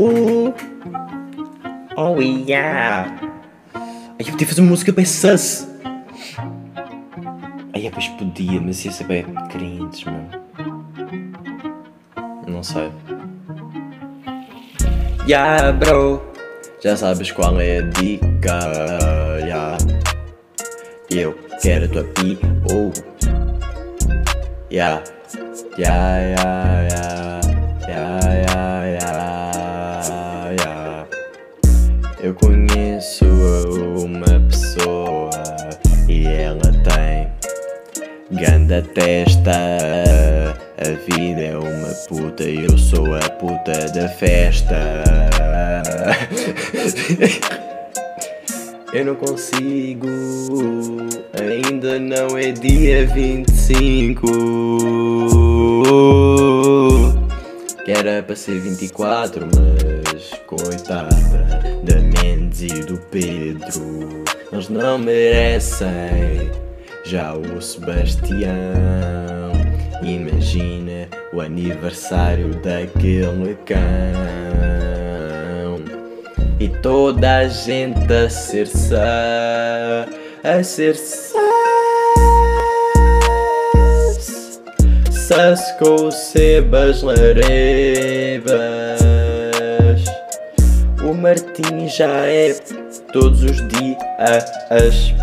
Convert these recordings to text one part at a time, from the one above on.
Uh. Oh yeah. Ai, eu podia fazer uma música bem sus. Aí depois podia, mas ia ser bem cringe, mano. Não sei. Yeah, bro. Já sabes qual é a dica. Yeah. Eu quero a tua pi. Oh. Yeah, yeah, yeah. Yeah, conheço uma pessoa e ela tem ganda testa. A vida é uma puta e eu sou a puta da festa. Eu não consigo, ainda não é dia 25. Que era para ser 24, mas coitada e do Pedro, eles não merecem. Já o Sebastião, imagina o aniversário daquele cão. E toda a gente a ser sã, a ser sã. Sas com Sebas Larebas. Martim já é todos os dias.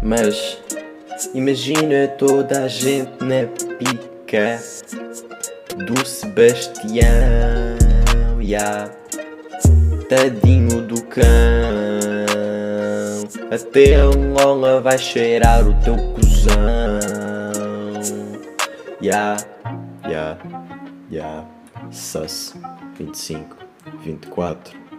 Mas imagina toda a gente na pica do Sebastião. Yeah. Tadinho do cão. Até Lola vai cheirar o teu cuzão. Ya, ya, ya. Sus 25, 24.